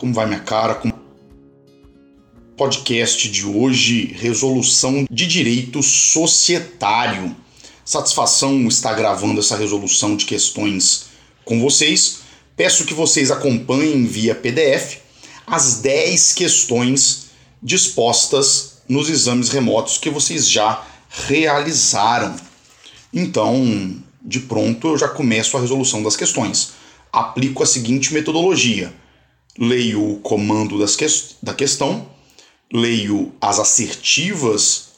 Como vai minha cara? Como... Podcast de hoje, resolução de direito societário. Satisfação estar gravando essa resolução de questões com vocês. Peço que vocês acompanhem via PDF as 10 questões dispostas nos exames remotos que vocês já realizaram. Então, de pronto, eu já começo a resolução das questões. Aplico a seguinte metodologia: leio o comando que da questão, leio as assertivas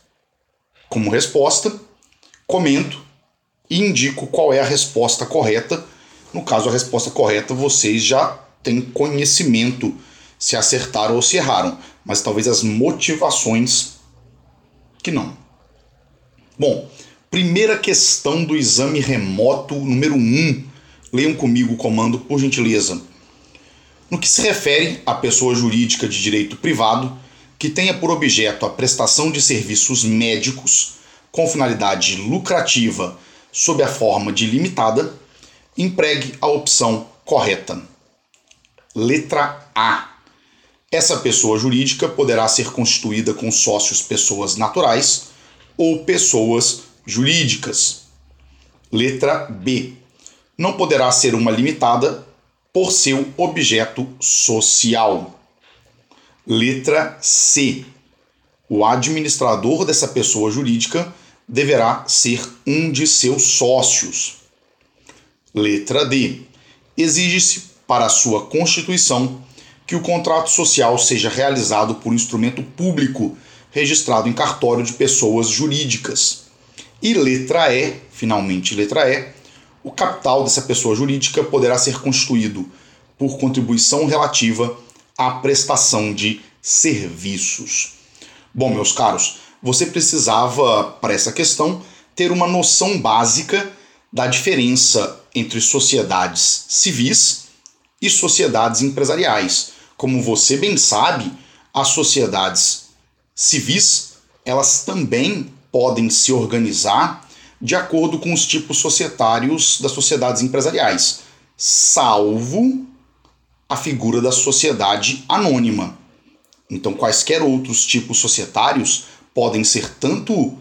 como resposta, comento e indico qual é a resposta correta. No caso, a resposta correta vocês já têm conhecimento se acertaram ou se erraram, mas talvez as motivações que não. Bom, primeira questão do exame remoto número 1. Um. Leiam comigo o comando, por gentileza. No que se refere à pessoa jurídica de direito privado que tenha por objeto a prestação de serviços médicos com finalidade lucrativa sob a forma de limitada, empregue a opção correta. Letra A essa pessoa jurídica poderá ser constituída com sócios pessoas naturais ou pessoas jurídicas. Letra B. Não poderá ser uma limitada por seu objeto social. Letra C. O administrador dessa pessoa jurídica deverá ser um de seus sócios. Letra D. Exige-se para sua constituição que o contrato social seja realizado por instrumento público registrado em cartório de pessoas jurídicas. E letra E, finalmente letra E, o capital dessa pessoa jurídica poderá ser constituído por contribuição relativa à prestação de serviços. Bom, meus caros, você precisava, para essa questão, ter uma noção básica da diferença entre sociedades civis e sociedades empresariais. Como você bem sabe, as sociedades civis, elas também podem se organizar de acordo com os tipos societários das sociedades empresariais, salvo a figura da sociedade anônima. Então, quaisquer outros tipos societários podem ser tanto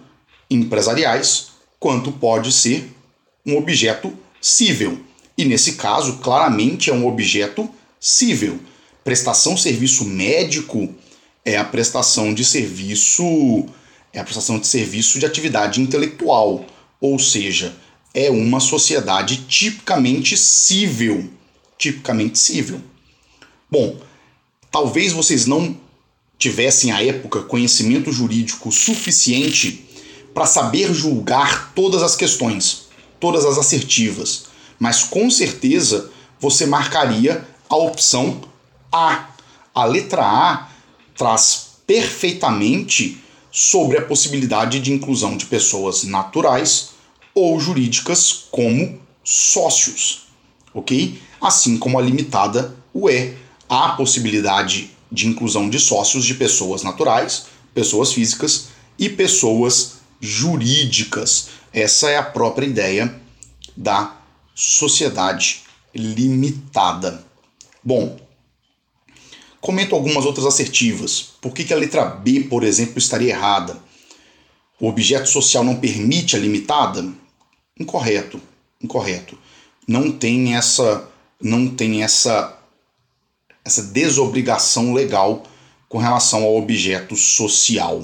empresariais quanto pode ser um objeto cível. E nesse caso, claramente é um objeto cível. Prestação serviço médico é a prestação de serviço é a prestação de serviço de atividade intelectual, ou seja, é uma sociedade tipicamente civil, tipicamente civil. Bom, talvez vocês não tivessem à época conhecimento jurídico suficiente para saber julgar todas as questões, todas as assertivas, mas com certeza você marcaria a opção A. A letra A traz perfeitamente sobre a possibilidade de inclusão de pessoas naturais ou jurídicas como sócios, ok? Assim como a limitada o é a possibilidade de inclusão de sócios de pessoas naturais, pessoas físicas e pessoas jurídicas. Essa é a própria ideia da sociedade limitada. Bom, comento algumas outras assertivas. Por que, que a letra B, por exemplo, estaria errada? O objeto social não permite a limitada? Incorreto, incorreto. Não tem essa, não tem essa, essa desobrigação legal com relação ao objeto social.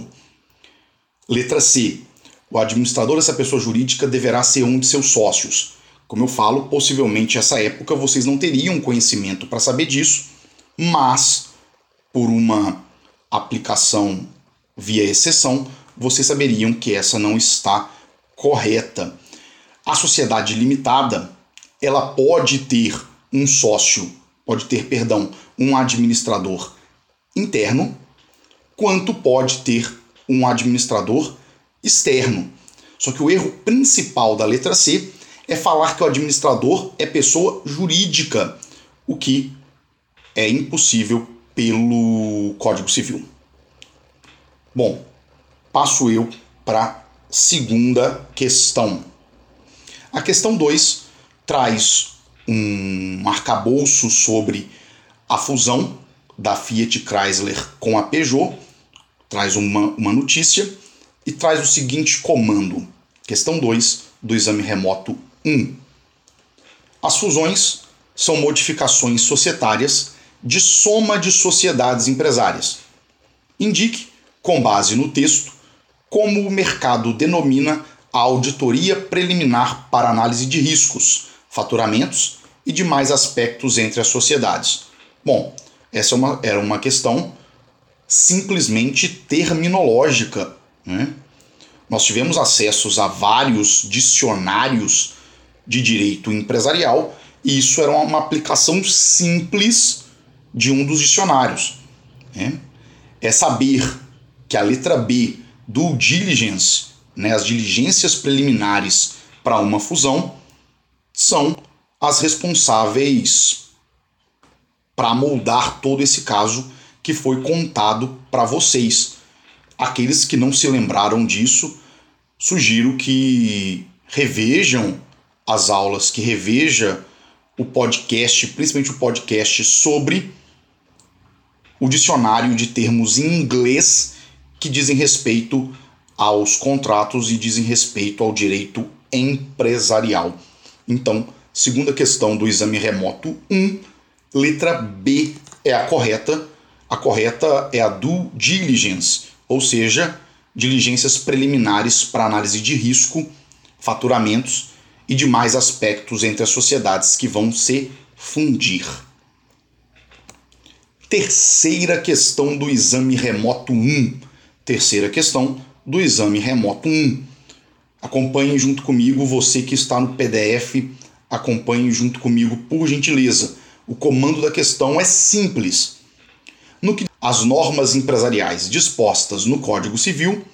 Letra C. O administrador dessa pessoa jurídica deverá ser um de seus sócios. Como eu falo, possivelmente nessa época vocês não teriam conhecimento para saber disso, mas por uma aplicação via exceção, vocês saberiam que essa não está correta. A sociedade limitada, ela pode ter um sócio, pode ter, perdão, um administrador interno, quanto pode ter um administrador externo. Só que o erro principal da letra C é falar que o administrador é pessoa jurídica, o que é impossível pelo Código Civil. Bom, passo eu para a segunda questão. A questão 2 traz um arcabouço sobre a fusão da Fiat Chrysler com a Peugeot, traz uma, uma notícia e traz o seguinte comando. Questão 2 do exame remoto 1. As fusões são modificações societárias de soma de sociedades empresárias. Indique, com base no texto, como o mercado denomina a auditoria preliminar para análise de riscos, faturamentos e demais aspectos entre as sociedades. Bom, essa é uma, era uma questão simplesmente terminológica. Né? Nós tivemos acessos a vários dicionários de direito empresarial e isso era uma aplicação simples de um dos dicionários. Né? É saber que a letra B do diligence, né, as diligências preliminares para uma fusão, são as responsáveis para moldar todo esse caso que foi contado para vocês. Aqueles que não se lembraram disso, sugiro que revejam as aulas, que reveja o podcast, principalmente o podcast sobre o dicionário de termos em inglês que dizem respeito aos contratos e dizem respeito ao direito empresarial. Então, segunda questão do exame remoto 1, letra B é a correta. A correta é a due diligence, ou seja, diligências preliminares para análise de risco, faturamentos e demais aspectos entre as sociedades que vão se fundir. Terceira questão do exame remoto 1. Terceira questão do exame remoto 1. Acompanhe junto comigo, você que está no PDF, acompanhe junto comigo, por gentileza. O comando da questão é simples. No que as normas empresariais dispostas no Código Civil,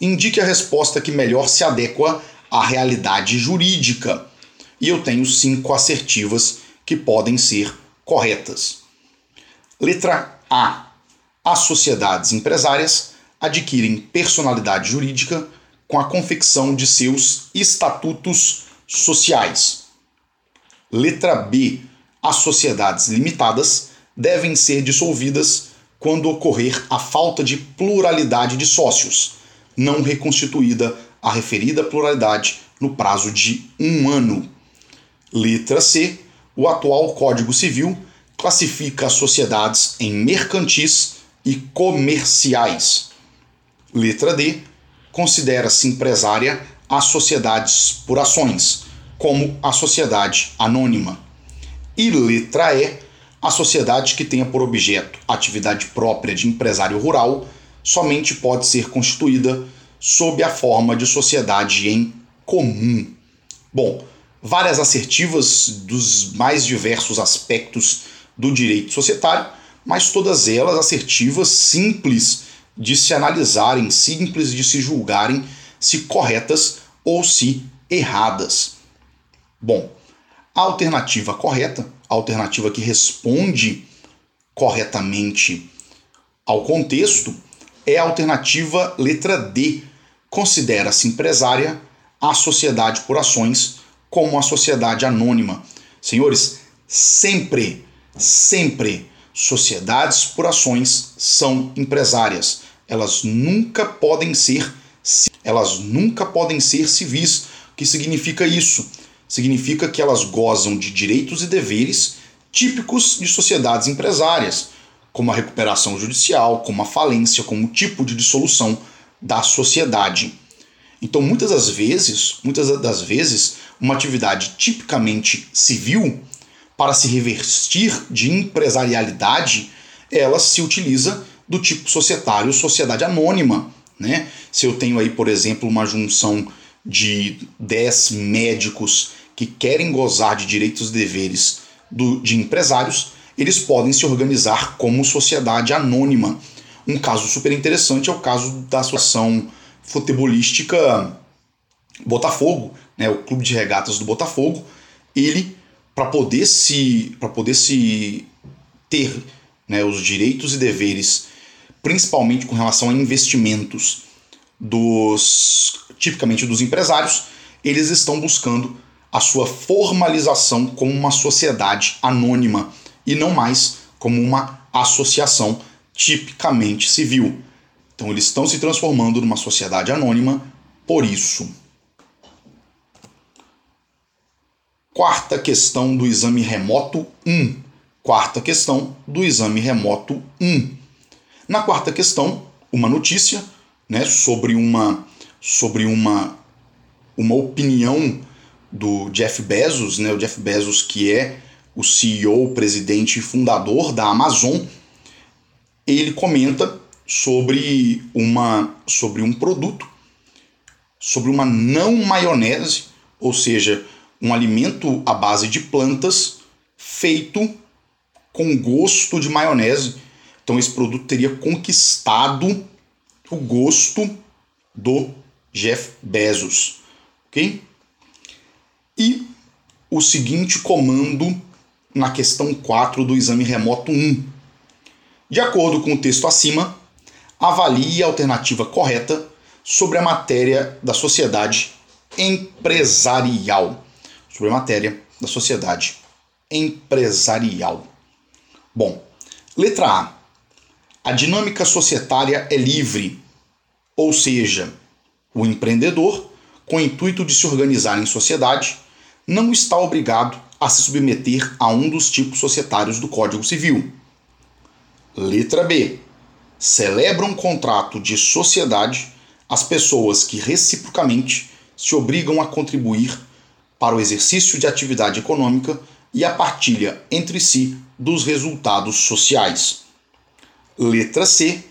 indique a resposta que melhor se adequa à realidade jurídica. E eu tenho cinco assertivas que podem ser corretas. Letra A. As sociedades empresárias adquirem personalidade jurídica com a confecção de seus estatutos sociais. Letra B. As sociedades limitadas devem ser dissolvidas quando ocorrer a falta de pluralidade de sócios, não reconstituída a referida pluralidade no prazo de um ano. Letra C. O atual Código Civil classifica as sociedades em mercantis e comerciais. Letra D. Considera-se empresária as sociedades por ações, como a sociedade anônima. E letra E. A sociedade que tenha por objeto atividade própria de empresário rural somente pode ser constituída sob a forma de sociedade em comum. Bom, várias assertivas dos mais diversos aspectos do direito societário, mas todas elas assertivas, simples de se analisarem, simples de se julgarem se corretas ou se erradas. Bom, a alternativa correta, a alternativa que responde corretamente ao contexto, é a alternativa letra D. Considera-se empresária a sociedade por ações como a sociedade anônima. Senhores, sempre sempre sociedades por ações são empresárias. Elas nunca podem ser elas nunca podem ser civis. O que significa isso? Significa que elas gozam de direitos e deveres típicos de sociedades empresárias, como a recuperação judicial, como a falência, como o tipo de dissolução da sociedade. Então, muitas das vezes, muitas das vezes, uma atividade tipicamente civil para se revestir de empresarialidade, ela se utiliza do tipo societário, sociedade anônima. Né? Se eu tenho aí, por exemplo, uma junção de 10 médicos que querem gozar de direitos e deveres do, de empresários, eles podem se organizar como sociedade anônima. Um caso super interessante é o caso da associação futebolística Botafogo, né, o clube de regatas do Botafogo. Ele para poder se para poder se ter né, os direitos e deveres, principalmente com relação a investimentos dos tipicamente dos empresários, eles estão buscando a sua formalização como uma sociedade anônima e não mais como uma associação tipicamente civil. Então eles estão se transformando numa sociedade anônima por isso. Quarta questão do exame remoto 1. Quarta questão do exame remoto 1. Na quarta questão, uma notícia né, sobre uma sobre uma uma opinião do Jeff Bezos, né, o Jeff Bezos que é o CEO, presidente e fundador da Amazon, ele comenta sobre uma sobre um produto, sobre uma não maionese, ou seja, um alimento à base de plantas feito com gosto de maionese. Então esse produto teria conquistado o gosto do Jeff Bezos, ok? E o seguinte comando na questão 4 do exame remoto 1. De acordo com o texto acima, avalie a alternativa correta sobre a matéria da sociedade empresarial sobre a matéria da sociedade empresarial. Bom, letra A. A dinâmica societária é livre, ou seja, o empreendedor, com o intuito de se organizar em sociedade, não está obrigado a se submeter a um dos tipos societários do Código Civil. Letra B. Celebra um contrato de sociedade as pessoas que reciprocamente se obrigam a contribuir para o exercício de atividade econômica e a partilha entre si dos resultados sociais. Letra C.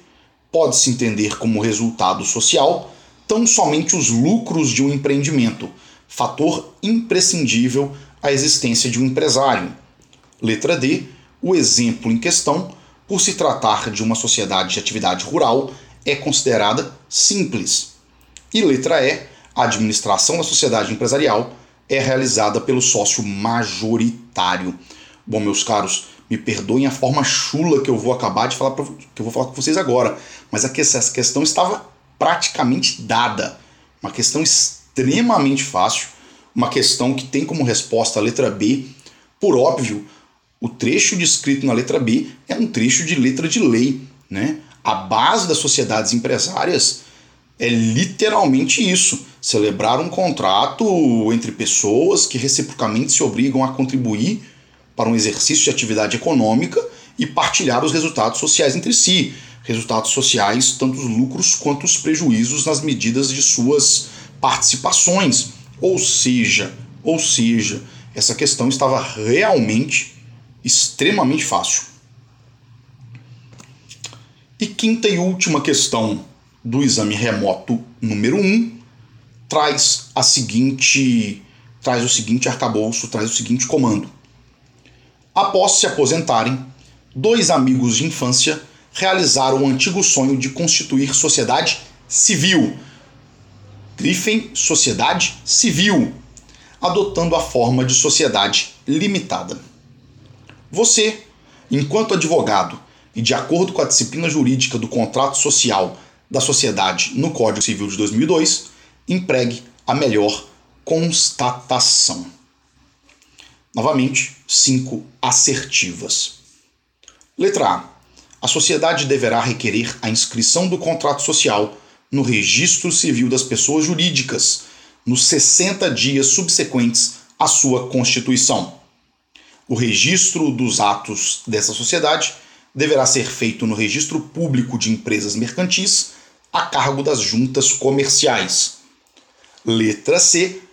Pode-se entender como resultado social tão somente os lucros de um empreendimento, fator imprescindível à existência de um empresário. Letra D. O exemplo em questão, por se tratar de uma sociedade de atividade rural, é considerada simples. E letra E. A administração da sociedade empresarial é realizada pelo sócio majoritário. Bom, meus caros, me perdoem a forma chula que eu vou acabar de falar pra, que eu vou falar com vocês agora, mas é essa questão estava praticamente dada. Uma questão extremamente fácil, uma questão que tem como resposta a letra B. Por óbvio, o trecho descrito na letra B é um trecho de letra de lei, né? A base das sociedades empresárias é literalmente isso: celebrar um contrato entre pessoas que reciprocamente se obrigam a contribuir para um exercício de atividade econômica e partilhar os resultados sociais entre si. Resultados sociais, tanto os lucros quanto os prejuízos nas medidas de suas participações. Ou seja, ou seja, essa questão estava realmente extremamente fácil. E quinta e última questão do exame remoto número 1 um, traz a seguinte traz o seguinte arcabouço, traz o seguinte comando. Após se aposentarem, dois amigos de infância realizaram o antigo sonho de constituir sociedade civil. Grifem sociedade civil, adotando a forma de sociedade limitada. Você, enquanto advogado e de acordo com a disciplina jurídica do contrato social da sociedade no Código Civil de 2002, empregue a melhor constatação. Novamente, cinco assertivas. Letra A. A sociedade deverá requerer a inscrição do contrato social no Registro Civil das Pessoas Jurídicas nos 60 dias subsequentes à sua constituição. O registro dos atos dessa sociedade deverá ser feito no Registro Público de Empresas Mercantis a cargo das juntas comerciais. Letra C.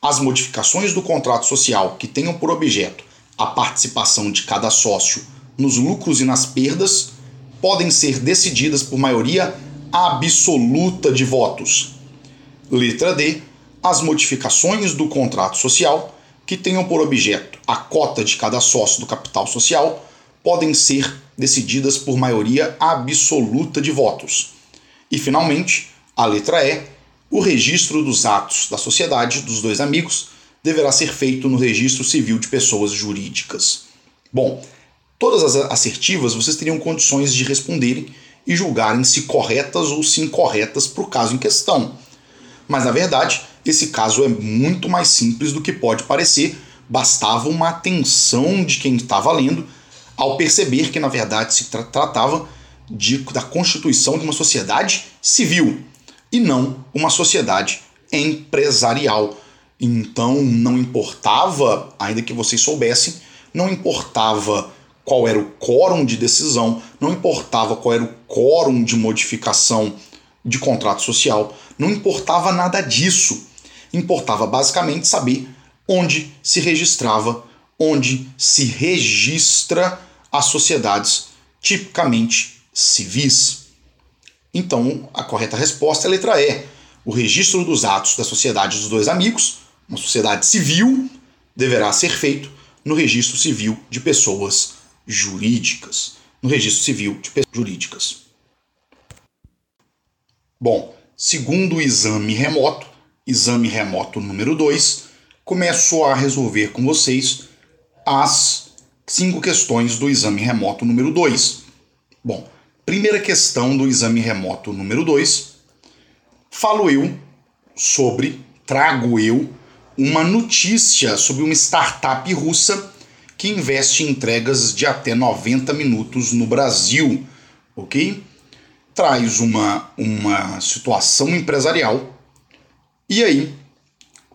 As modificações do contrato social que tenham por objeto a participação de cada sócio nos lucros e nas perdas podem ser decididas por maioria absoluta de votos. Letra D. As modificações do contrato social que tenham por objeto a cota de cada sócio do capital social podem ser decididas por maioria absoluta de votos. E, finalmente, a letra E, o registro dos atos da sociedade dos dois amigos deverá ser feito no registro civil de pessoas jurídicas. Bom, todas as assertivas vocês teriam condições de responderem e julgarem se corretas ou se incorretas para o caso em questão. Mas na verdade, esse caso é muito mais simples do que pode parecer, bastava uma atenção de quem está lendo ao perceber que, na verdade, se tra tratava de, da constituição de uma sociedade civil e não uma sociedade empresarial. Então não importava, ainda que vocês soubessem, não importava qual era o quórum de decisão, não importava qual era o quórum de modificação de contrato social, não importava nada disso. Importava basicamente saber onde se registrava, onde se registra as sociedades tipicamente civis. Então, a correta resposta é a letra E. O registro dos atos da sociedade dos dois amigos, uma sociedade civil, deverá ser feito no registro civil de pessoas jurídicas. No registro civil de pessoas jurídicas. Bom, segundo o exame remoto, exame remoto número 2, começo a resolver com vocês as cinco questões do exame remoto número 2. Bom, primeira questão do exame remoto número 2, falo eu sobre, trago eu, uma notícia sobre uma startup russa que investe em entregas de até 90 minutos no Brasil, ok? Traz uma, uma situação empresarial e aí,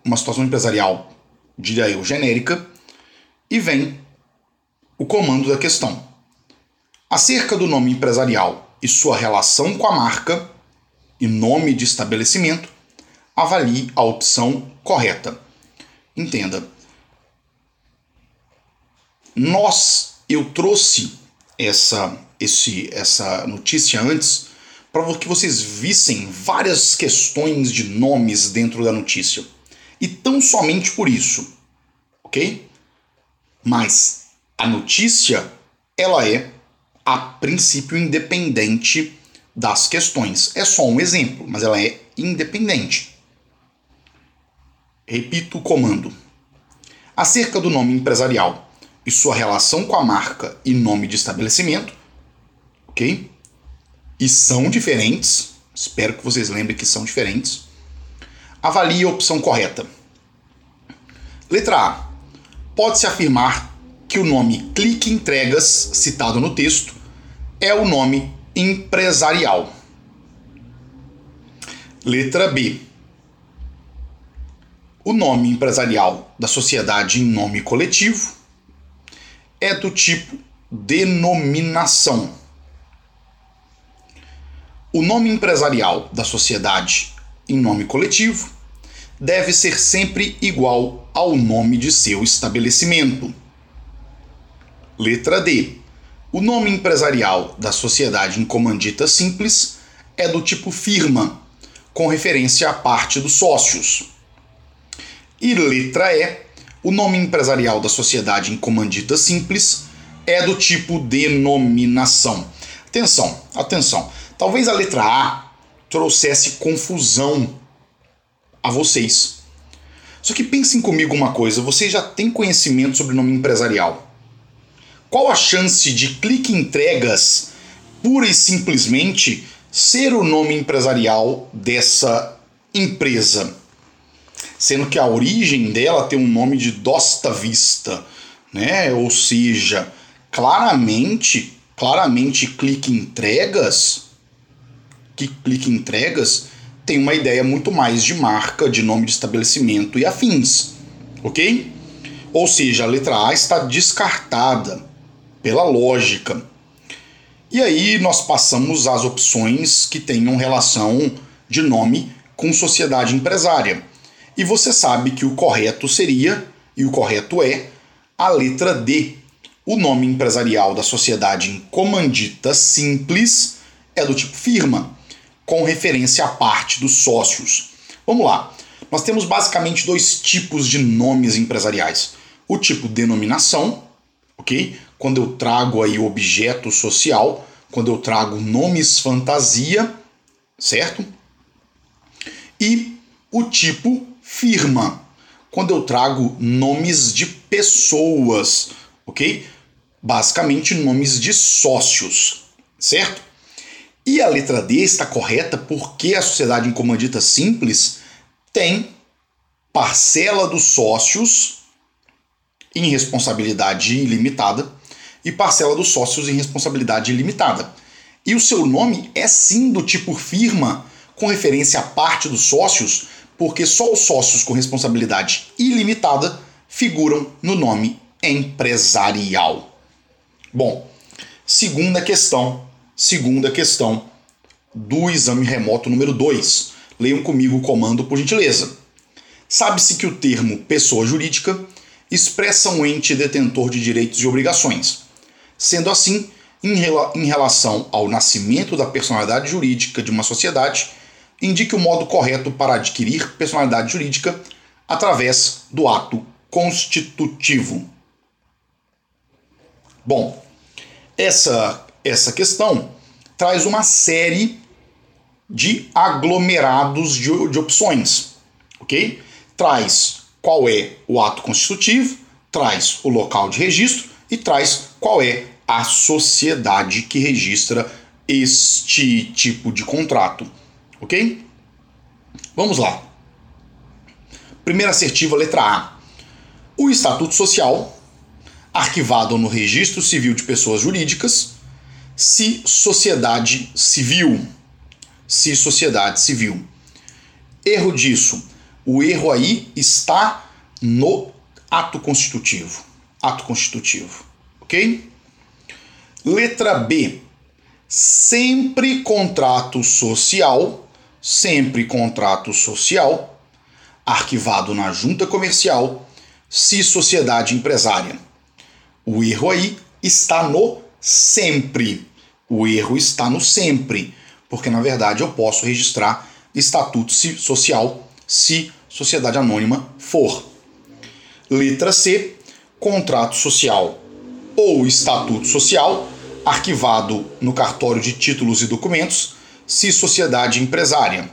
uma situação empresarial, diria eu, genérica, e vem o comando da questão. Acerca do nome empresarial e sua relação com a marca e nome de estabelecimento, avalie a opção correta. Entenda. Nós, eu trouxe essa, esse, essa notícia antes para que vocês vissem várias questões de nomes dentro da notícia. E tão somente por isso, ok? Mas a notícia, ela é a princípio independente das questões. É só um exemplo, mas ela é independente. Repito o comando. Acerca do nome empresarial e sua relação com a marca e nome de estabelecimento, ok? e são diferentes, espero que vocês lembrem que são diferentes, avalie a opção correta. Letra A. Pode-se afirmar que o nome Clique Entregas, citado no texto, é o nome empresarial. Letra B. O nome empresarial da sociedade em nome coletivo é do tipo denominação. O nome empresarial da sociedade em nome coletivo deve ser sempre igual ao nome de seu estabelecimento. Letra D. O nome empresarial da sociedade em comandita simples é do tipo firma, com referência à parte dos sócios. E letra E. O nome empresarial da sociedade em comandita simples é do tipo denominação. Atenção, atenção. Talvez a letra A trouxesse confusão a vocês. Só que pensem comigo uma coisa: vocês já têm conhecimento sobre nome empresarial. Qual a chance de clique entregas pura e simplesmente ser o nome empresarial dessa empresa? Sendo que a origem dela tem um nome de Dosta Vista, né? Ou seja, claramente, claramente clique entregas que clica em entregas tem uma ideia muito mais de marca, de nome de estabelecimento e afins, ok? Ou seja, a letra A está descartada pela lógica. E aí nós passamos às opções que tenham relação de nome com sociedade empresária. E você sabe que o correto seria, e o correto é, a letra D. O nome empresarial da sociedade em comandita simples é do tipo firma com referência à parte dos sócios. Vamos lá. Nós temos basicamente dois tipos de nomes empresariais. O tipo denominação, ok? Quando eu trago aí objeto social, quando eu trago nomes fantasia, certo? E o tipo firma, quando eu trago nomes de pessoas, ok? Basicamente nomes de sócios, certo? E a letra D está correta porque a sociedade em comandita simples tem parcela dos sócios em responsabilidade ilimitada e parcela dos sócios em responsabilidade limitada. E o seu nome é sim do tipo firma, com referência à parte dos sócios, porque só os sócios com responsabilidade ilimitada figuram no nome empresarial. Bom, segunda questão, segunda questão do exame remoto número 2. Leiam comigo o comando por gentileza. Sabe-se que o termo pessoa jurídica expressa um ente detentor de direitos e obrigações. Sendo assim, em, rela em relação ao nascimento da personalidade jurídica de uma sociedade, indique o modo correto para adquirir personalidade jurídica através do ato constitutivo. Bom, essa, essa questão traz uma série de aglomerados de, de opções, ok? Traz qual é o ato constitutivo, traz o local de registro e traz qual é a sociedade que registra este tipo de contrato, ok? Vamos lá. Primeira assertiva, letra A. O Estatuto Social, arquivado no Registro Civil de Pessoas Jurídicas, se sociedade civil. Se sociedade civil. Erro disso o erro aí está no ato constitutivo. Ato constitutivo. Ok? Letra B. Sempre contrato social, sempre contrato social, arquivado na junta comercial, se sociedade empresária. O erro aí está no sempre. O erro está no sempre, porque na verdade eu posso registrar estatuto social se sociedade anônima for. Letra C, contrato social ou estatuto social, arquivado no cartório de títulos e documentos, se sociedade empresária.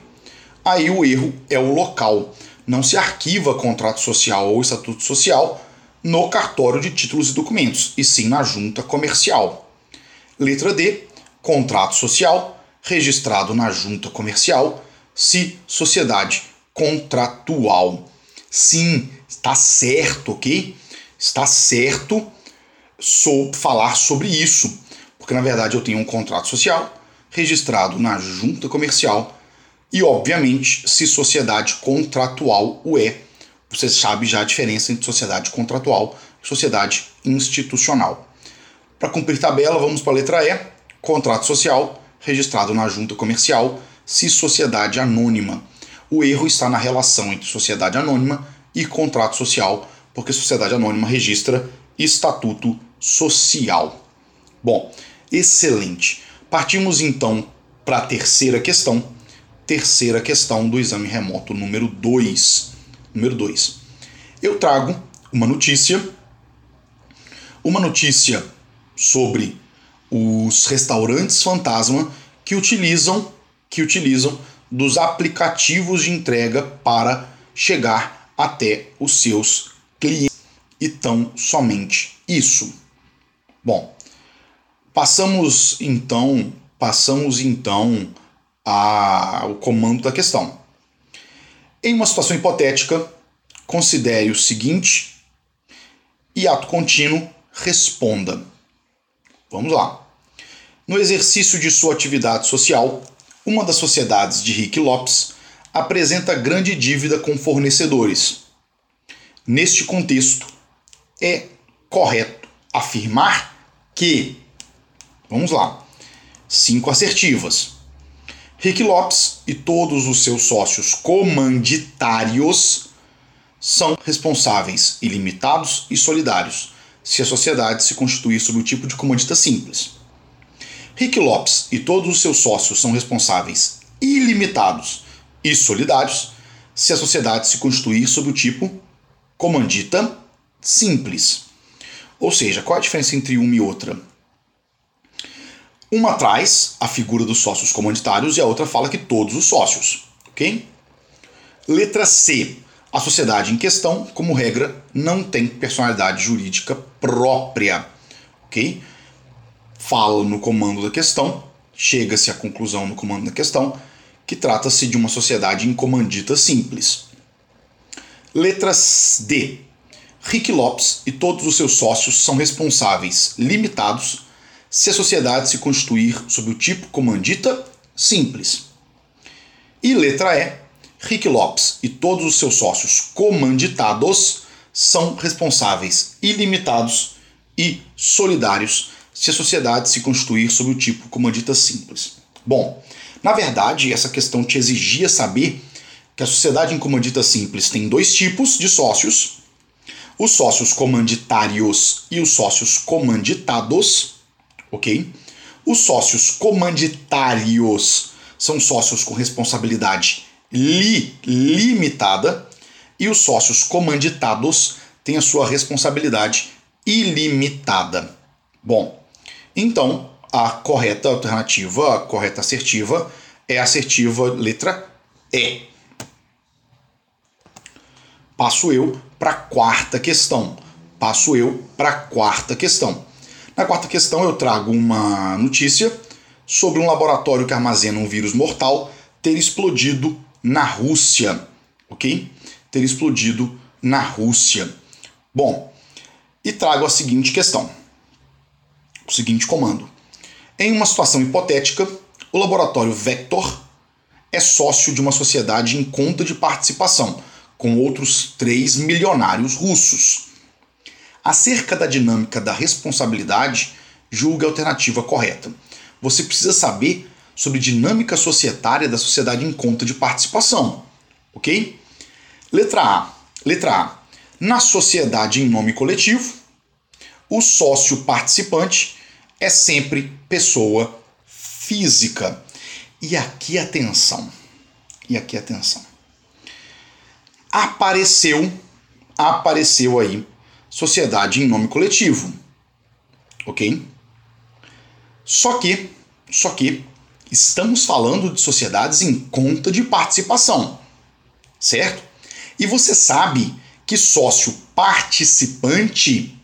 Aí o erro é o local. Não se arquiva contrato social ou estatuto social no cartório de títulos e documentos, e sim na junta comercial. Letra D, contrato social, registrado na junta comercial, se sociedade contratual. Sim, está certo, ok? Está certo sou falar sobre isso, porque na verdade eu tenho um contrato social registrado na junta comercial e, obviamente, se sociedade contratual o é, você sabe já a diferença entre sociedade contratual e sociedade institucional. Para cumprir tabela, vamos para a letra E: contrato social registrado na junta comercial, se sociedade anônima. O erro está na relação entre sociedade anônima e contrato social, porque sociedade anônima registra estatuto social. Bom, excelente. Partimos então para a terceira questão. Terceira questão do exame remoto número 2. Número 2. Eu trago uma notícia, uma notícia sobre os restaurantes fantasma que utilizam que utilizam dos aplicativos de entrega para chegar até os seus clientes. E tão somente isso. Bom, passamos então, passamos então ao comando da questão. Em uma situação hipotética, considere o seguinte e ato contínuo responda. Vamos lá. No exercício de sua atividade social, uma das sociedades de Rick Lopes apresenta grande dívida com fornecedores. Neste contexto, é correto afirmar que. Vamos lá. Cinco assertivas. Rick Lopes e todos os seus sócios comanditários são responsáveis ilimitados e solidários se a sociedade se constituir sob o tipo de comandita simples. Rick Lopes e todos os seus sócios são responsáveis ilimitados e solidários se a sociedade se constituir sob o tipo comandita simples. Ou seja, qual a diferença entre uma e outra? Uma traz a figura dos sócios comanditários e a outra fala que todos os sócios, ok? Letra C. A sociedade em questão, como regra, não tem personalidade jurídica própria, ok? fala no comando da questão, chega-se à conclusão no comando da questão, que trata-se de uma sociedade incomandita simples. Letra D. Rick Lopes e todos os seus sócios são responsáveis limitados se a sociedade se constituir sob o tipo comandita simples. E letra E, Rick Lopes e todos os seus sócios comanditados são responsáveis ilimitados e solidários se a sociedade se constituir sob o tipo comandita simples. Bom, na verdade, essa questão te exigia saber que a sociedade em comandita simples tem dois tipos de sócios: os sócios comanditários e os sócios comanditados, ok? Os sócios comanditários são sócios com responsabilidade li limitada e os sócios comanditados têm a sua responsabilidade ilimitada. Bom, então a correta alternativa, a correta assertiva é a assertiva letra E. Passo eu para a quarta questão. Passo eu para a quarta questão. Na quarta questão eu trago uma notícia sobre um laboratório que armazena um vírus mortal ter explodido na Rússia, ok? Ter explodido na Rússia. Bom, e trago a seguinte questão, o seguinte comando. Em uma situação hipotética, o laboratório Vector é sócio de uma sociedade em conta de participação, com outros três milionários russos. Acerca da dinâmica da responsabilidade, julgue a alternativa correta. Você precisa saber sobre dinâmica societária da sociedade em conta de participação. Ok? Letra A. Letra A. Na sociedade em nome coletivo, o sócio participante é sempre pessoa física. E aqui atenção. E aqui atenção. Apareceu, apareceu aí sociedade em nome coletivo. OK? Só que, só que Estamos falando de sociedades em conta de participação, certo? E você sabe que sócio participante,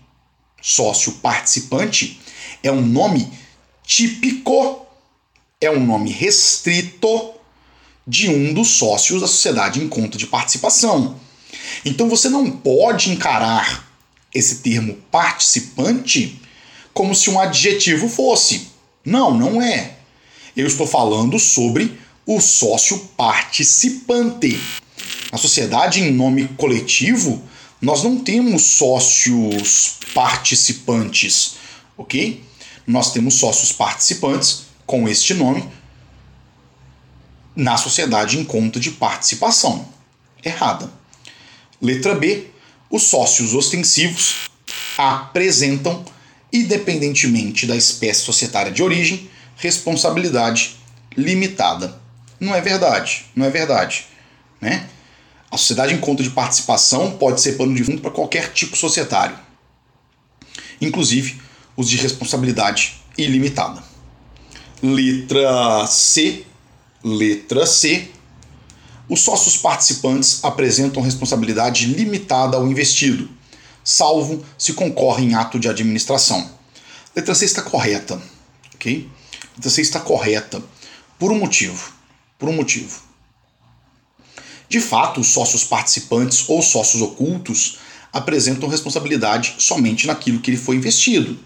sócio participante é um nome típico, é um nome restrito de um dos sócios da sociedade em conta de participação. Então você não pode encarar esse termo participante como se um adjetivo fosse. Não, não é. Eu estou falando sobre o sócio participante. Na sociedade em nome coletivo, nós não temos sócios participantes, ok? Nós temos sócios participantes com este nome na sociedade em conta de participação. Errada. Letra B. Os sócios ostensivos apresentam, independentemente da espécie societária de origem, responsabilidade limitada. Não é verdade, não é verdade, né? A sociedade em conta de participação pode ser pano de fundo para qualquer tipo societário, inclusive os de responsabilidade ilimitada. Letra C. Letra C. Os sócios participantes apresentam responsabilidade limitada ao investido, salvo se concorre em ato de administração. Letra C está correta, ok? você está correta por um motivo. Por um motivo. De fato, os sócios participantes ou sócios ocultos apresentam responsabilidade somente naquilo que ele foi investido.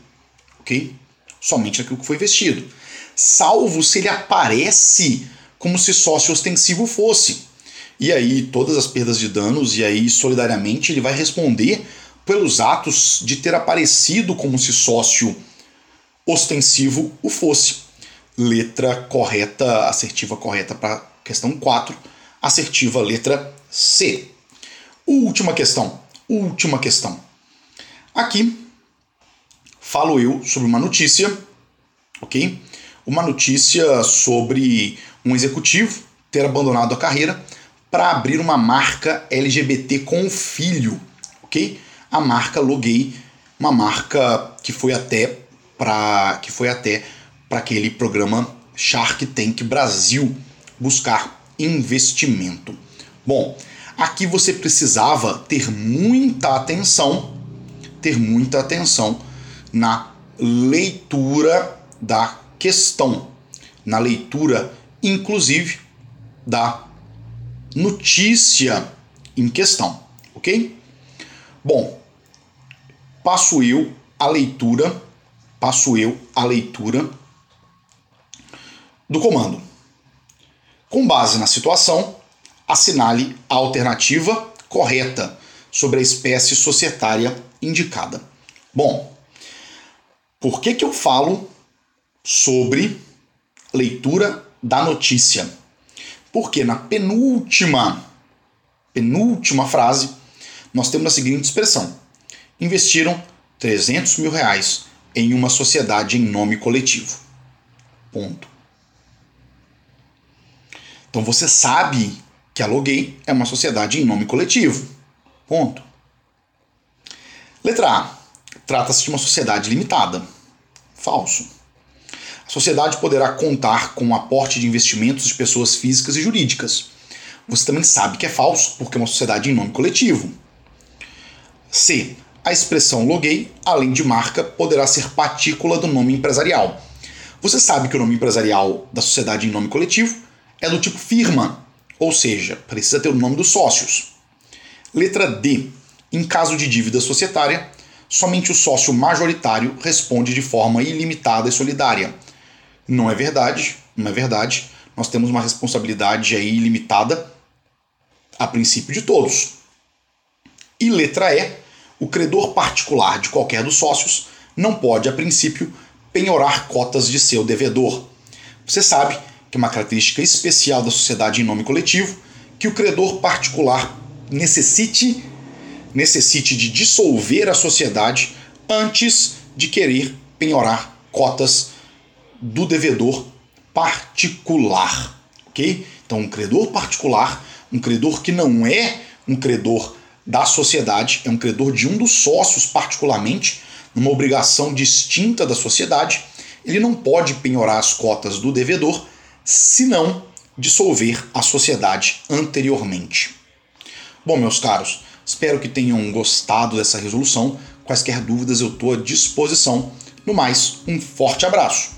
Ok? Somente naquilo que foi investido. Salvo se ele aparece como se sócio ostensivo fosse. E aí, todas as perdas de danos, e aí, solidariamente, ele vai responder pelos atos de ter aparecido como se sócio ostensivo o fosse letra correta, assertiva correta para questão 4, assertiva letra C. Última questão, última questão. Aqui falo eu sobre uma notícia, ok? Uma notícia sobre um executivo ter abandonado a carreira para abrir uma marca LGBT com o filho, ok? A marca Loguei, uma marca que foi até para que foi até para aquele programa Shark Tank Brasil buscar investimento. Bom, aqui você precisava ter muita atenção, ter muita atenção na leitura da questão, na leitura, inclusive, da notícia em questão, ok? Bom, passo eu a leitura, passo eu a leitura do comando. Com base na situação, assinale a alternativa correta sobre a espécie societária indicada. Bom, por que, que eu falo sobre leitura da notícia? Porque na penúltima, penúltima frase, nós temos a seguinte expressão: investiram 300 mil reais em uma sociedade em nome coletivo. Ponto. Então você sabe que a Loguei é uma sociedade em nome coletivo. Ponto. Letra A. Trata-se de uma sociedade limitada. Falso. A sociedade poderá contar com o aporte de investimentos de pessoas físicas e jurídicas. Você também sabe que é falso, porque é uma sociedade em nome coletivo. C. A expressão loguei, além de marca, poderá ser partícula do nome empresarial. Você sabe que o nome empresarial da sociedade em nome coletivo é do tipo firma, ou seja, precisa ter o nome dos sócios. Letra D. Em caso de dívida societária, somente o sócio majoritário responde de forma ilimitada e solidária. Não é verdade, não é verdade. Nós temos uma responsabilidade aí ilimitada a princípio de todos. E letra E, o credor particular de qualquer dos sócios não pode, a princípio, penhorar cotas de seu devedor. Você sabe que é uma característica especial da sociedade em nome coletivo, que o credor particular necessite necessite de dissolver a sociedade antes de querer penhorar cotas do devedor particular, ok? Então, um credor particular, um credor que não é um credor da sociedade, é um credor de um dos sócios, particularmente, numa obrigação distinta da sociedade, ele não pode penhorar as cotas do devedor se não dissolver a sociedade anteriormente. Bom, meus caros, espero que tenham gostado dessa resolução. Quaisquer dúvidas eu estou à disposição. No mais, um forte abraço.